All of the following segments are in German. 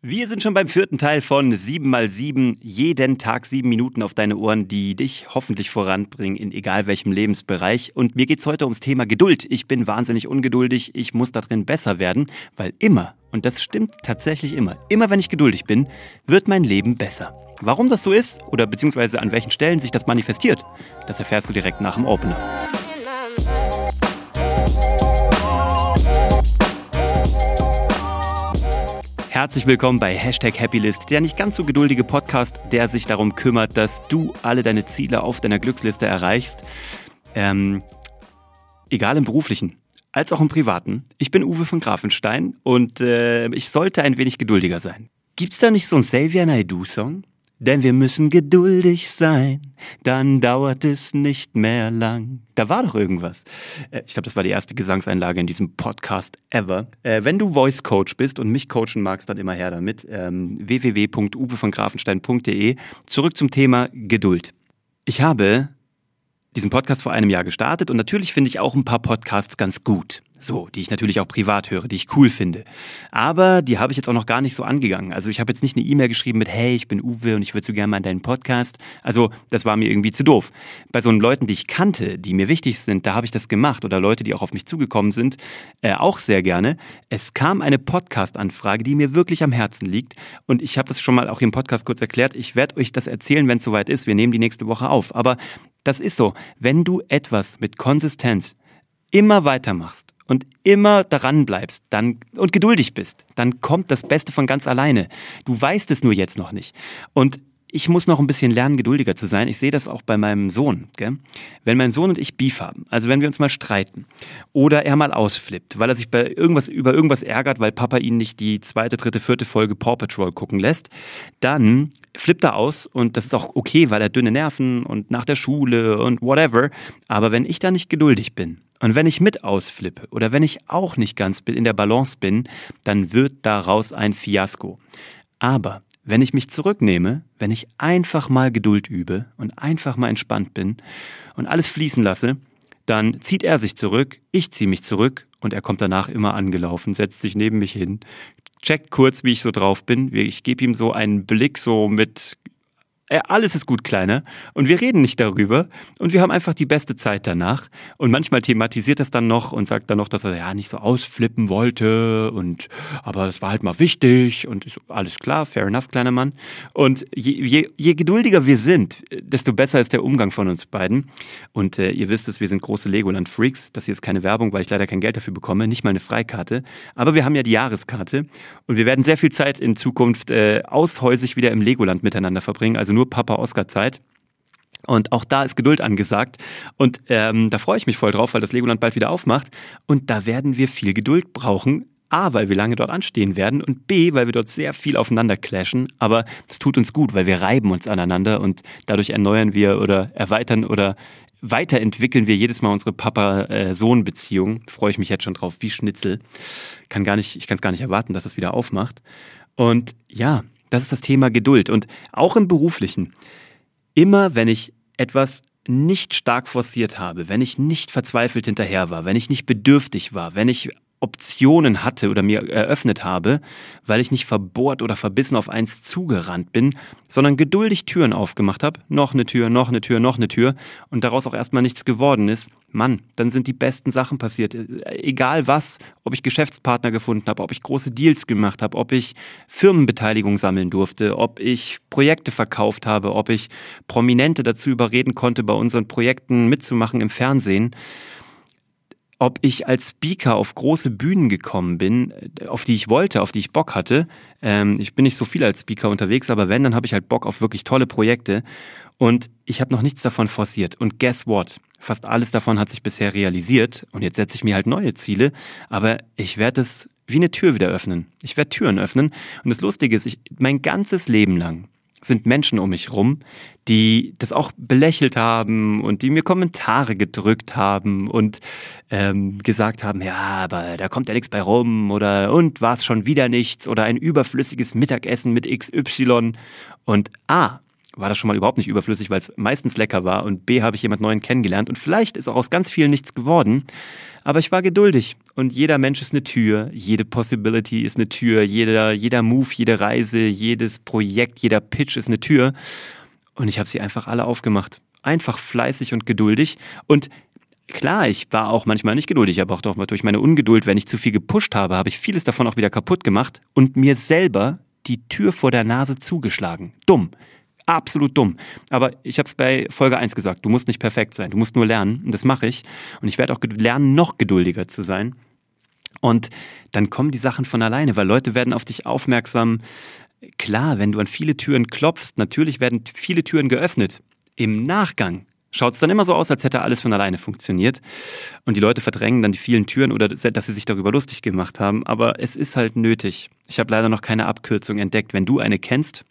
Wir sind schon beim vierten Teil von 7x7, jeden Tag sieben Minuten auf deine Ohren, die dich hoffentlich voranbringen in egal welchem Lebensbereich. Und mir geht's heute ums Thema Geduld. Ich bin wahnsinnig ungeduldig, ich muss da drin besser werden, weil immer, und das stimmt tatsächlich immer, immer wenn ich geduldig bin, wird mein Leben besser. Warum das so ist oder beziehungsweise an welchen Stellen sich das manifestiert, das erfährst du direkt nach dem Opener. Herzlich willkommen bei Hashtag Happylist, der nicht ganz so geduldige Podcast, der sich darum kümmert, dass du alle deine Ziele auf deiner Glücksliste erreichst. Ähm, egal im beruflichen als auch im privaten. Ich bin Uwe von Grafenstein und äh, ich sollte ein wenig geduldiger sein. Gibt's da nicht so einen Xavier Naidoo-Song? Denn wir müssen geduldig sein, dann dauert es nicht mehr lang. Da war doch irgendwas. Äh, ich glaube, das war die erste Gesangseinlage in diesem Podcast ever. Äh, wenn du Voice Coach bist und mich coachen magst, dann immer her damit. Ähm, www.uwevongrafenstein.de. Zurück zum Thema Geduld. Ich habe diesen Podcast vor einem Jahr gestartet und natürlich finde ich auch ein paar Podcasts ganz gut. So, die ich natürlich auch privat höre, die ich cool finde. Aber die habe ich jetzt auch noch gar nicht so angegangen. Also ich habe jetzt nicht eine E-Mail geschrieben mit, hey, ich bin Uwe und ich würde so gerne mal in deinen Podcast. Also das war mir irgendwie zu doof. Bei so Leuten, die ich kannte, die mir wichtig sind, da habe ich das gemacht. Oder Leute, die auch auf mich zugekommen sind, äh, auch sehr gerne. Es kam eine Podcast-Anfrage, die mir wirklich am Herzen liegt. Und ich habe das schon mal auch im Podcast kurz erklärt. Ich werde euch das erzählen, wenn es soweit ist. Wir nehmen die nächste Woche auf. Aber das ist so. Wenn du etwas mit Konsistenz immer weitermachst und immer daran bleibst dann, und geduldig bist, dann kommt das Beste von ganz alleine. Du weißt es nur jetzt noch nicht. Und ich muss noch ein bisschen lernen, geduldiger zu sein. Ich sehe das auch bei meinem Sohn. Gell? Wenn mein Sohn und ich Beef haben, also wenn wir uns mal streiten oder er mal ausflippt, weil er sich bei irgendwas, über irgendwas ärgert, weil Papa ihn nicht die zweite, dritte, vierte Folge Paw Patrol gucken lässt, dann flippt er aus und das ist auch okay, weil er dünne Nerven und nach der Schule und whatever. Aber wenn ich da nicht geduldig bin und wenn ich mit ausflippe oder wenn ich auch nicht ganz in der Balance bin, dann wird daraus ein Fiasko. Aber wenn ich mich zurücknehme, wenn ich einfach mal Geduld übe und einfach mal entspannt bin und alles fließen lasse, dann zieht er sich zurück, ich ziehe mich zurück und er kommt danach immer angelaufen, setzt sich neben mich hin, checkt kurz, wie ich so drauf bin. Ich gebe ihm so einen Blick so mit äh, alles ist gut, Kleiner. Und wir reden nicht darüber. Und wir haben einfach die beste Zeit danach. Und manchmal thematisiert das dann noch und sagt dann noch, dass er ja nicht so ausflippen wollte. Und, aber es war halt mal wichtig. Und ist alles klar, fair enough, kleiner Mann. Und je, je, je geduldiger wir sind, desto besser ist der Umgang von uns beiden. Und äh, ihr wisst es, wir sind große Legoland-Freaks. Das hier ist keine Werbung, weil ich leider kein Geld dafür bekomme. Nicht mal eine Freikarte. Aber wir haben ja die Jahreskarte. Und wir werden sehr viel Zeit in Zukunft äh, aushäusig wieder im Legoland miteinander verbringen. Also nur Papa-Oscar-Zeit. Und auch da ist Geduld angesagt. Und ähm, da freue ich mich voll drauf, weil das Legoland bald wieder aufmacht. Und da werden wir viel Geduld brauchen. A, weil wir lange dort anstehen werden und B, weil wir dort sehr viel aufeinander clashen. Aber es tut uns gut, weil wir reiben uns aneinander und dadurch erneuern wir oder erweitern oder weiterentwickeln wir jedes Mal unsere Papa-Sohn-Beziehung. Freue ich mich jetzt schon drauf, wie Schnitzel. Kann gar nicht, ich kann es gar nicht erwarten, dass es wieder aufmacht. Und ja, das ist das Thema Geduld. Und auch im beruflichen. Immer wenn ich etwas nicht stark forciert habe, wenn ich nicht verzweifelt hinterher war, wenn ich nicht bedürftig war, wenn ich Optionen hatte oder mir eröffnet habe, weil ich nicht verbohrt oder verbissen auf eins zugerannt bin, sondern geduldig Türen aufgemacht habe, noch eine Tür, noch eine Tür, noch eine Tür. Und daraus auch erstmal nichts geworden ist, Mann, dann sind die besten Sachen passiert. Egal was, ob ich Geschäftspartner gefunden habe, ob ich große Deals gemacht habe, ob ich Firmenbeteiligung sammeln durfte, ob ich Projekte verkauft habe, ob ich Prominente dazu überreden konnte, bei unseren Projekten mitzumachen im Fernsehen ob ich als Speaker auf große Bühnen gekommen bin, auf die ich wollte, auf die ich Bock hatte. Ähm, ich bin nicht so viel als Speaker unterwegs, aber wenn, dann habe ich halt Bock auf wirklich tolle Projekte. Und ich habe noch nichts davon forciert. Und guess what? Fast alles davon hat sich bisher realisiert. Und jetzt setze ich mir halt neue Ziele. Aber ich werde es wie eine Tür wieder öffnen. Ich werde Türen öffnen. Und das Lustige ist, ich, mein ganzes Leben lang sind Menschen um mich rum, die das auch belächelt haben und die mir Kommentare gedrückt haben und ähm, gesagt haben, ja, aber da kommt ja nichts bei rum oder und war es schon wieder nichts oder ein überflüssiges Mittagessen mit XY. Und ah, war das schon mal überhaupt nicht überflüssig, weil es meistens lecker war und B habe ich jemand neuen kennengelernt und vielleicht ist auch aus ganz vielen nichts geworden. Aber ich war geduldig und jeder Mensch ist eine Tür, jede Possibility ist eine Tür, jeder, jeder Move, jede Reise, jedes Projekt, jeder Pitch ist eine Tür und ich habe sie einfach alle aufgemacht. Einfach fleißig und geduldig und Klar, ich war auch manchmal nicht geduldig, aber auch doch durch meine Ungeduld, wenn ich zu viel gepusht habe, habe ich vieles davon auch wieder kaputt gemacht und mir selber die Tür vor der Nase zugeschlagen. Dumm. Absolut dumm. Aber ich habe es bei Folge 1 gesagt, du musst nicht perfekt sein, du musst nur lernen und das mache ich. Und ich werde auch lernen, noch geduldiger zu sein. Und dann kommen die Sachen von alleine, weil Leute werden auf dich aufmerksam. Klar, wenn du an viele Türen klopfst, natürlich werden viele Türen geöffnet. Im Nachgang schaut es dann immer so aus, als hätte alles von alleine funktioniert. Und die Leute verdrängen dann die vielen Türen oder dass sie sich darüber lustig gemacht haben. Aber es ist halt nötig. Ich habe leider noch keine Abkürzung entdeckt. Wenn du eine kennst,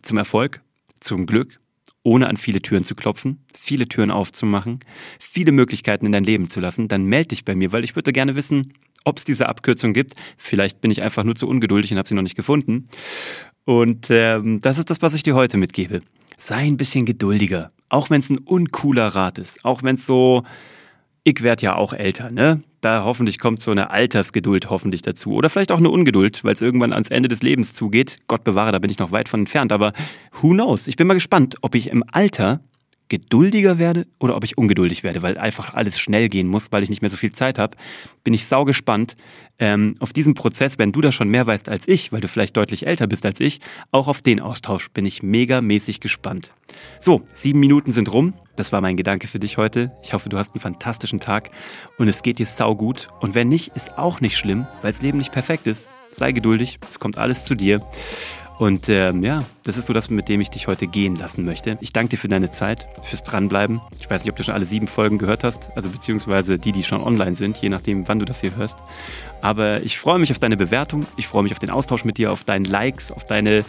zum Erfolg, zum Glück, ohne an viele Türen zu klopfen, viele Türen aufzumachen, viele Möglichkeiten in dein Leben zu lassen, dann melde dich bei mir, weil ich würde gerne wissen, ob es diese Abkürzung gibt. Vielleicht bin ich einfach nur zu ungeduldig und habe sie noch nicht gefunden. Und ähm, das ist das, was ich dir heute mitgebe. Sei ein bisschen geduldiger. Auch wenn es ein uncooler Rat ist, auch wenn es so, ich werde ja auch älter, ne? Da hoffentlich kommt so eine Altersgeduld hoffentlich dazu. Oder vielleicht auch eine Ungeduld, weil es irgendwann ans Ende des Lebens zugeht. Gott bewahre, da bin ich noch weit von entfernt. Aber who knows? Ich bin mal gespannt, ob ich im Alter geduldiger werde oder ob ich ungeduldig werde, weil einfach alles schnell gehen muss, weil ich nicht mehr so viel Zeit habe, bin ich sau gespannt ähm, auf diesen Prozess, wenn du da schon mehr weißt als ich, weil du vielleicht deutlich älter bist als ich, auch auf den Austausch bin ich megamäßig gespannt. So, sieben Minuten sind rum. Das war mein Gedanke für dich heute. Ich hoffe, du hast einen fantastischen Tag und es geht dir sau gut. Und wenn nicht, ist auch nicht schlimm, weil das Leben nicht perfekt ist. Sei geduldig, es kommt alles zu dir. Und ähm, ja, das ist so das, mit dem ich dich heute gehen lassen möchte. Ich danke dir für deine Zeit, fürs Dranbleiben. Ich weiß nicht, ob du schon alle sieben Folgen gehört hast, also beziehungsweise die, die schon online sind, je nachdem, wann du das hier hörst. Aber ich freue mich auf deine Bewertung, ich freue mich auf den Austausch mit dir, auf deine Likes, auf deine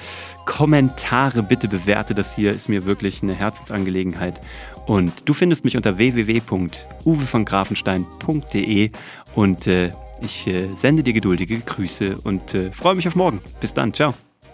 Kommentare. Bitte bewerte das hier, ist mir wirklich eine Herzensangelegenheit. Und du findest mich unter www.uwevongrafenstein.de und äh, ich äh, sende dir geduldige Grüße und äh, freue mich auf morgen. Bis dann, ciao.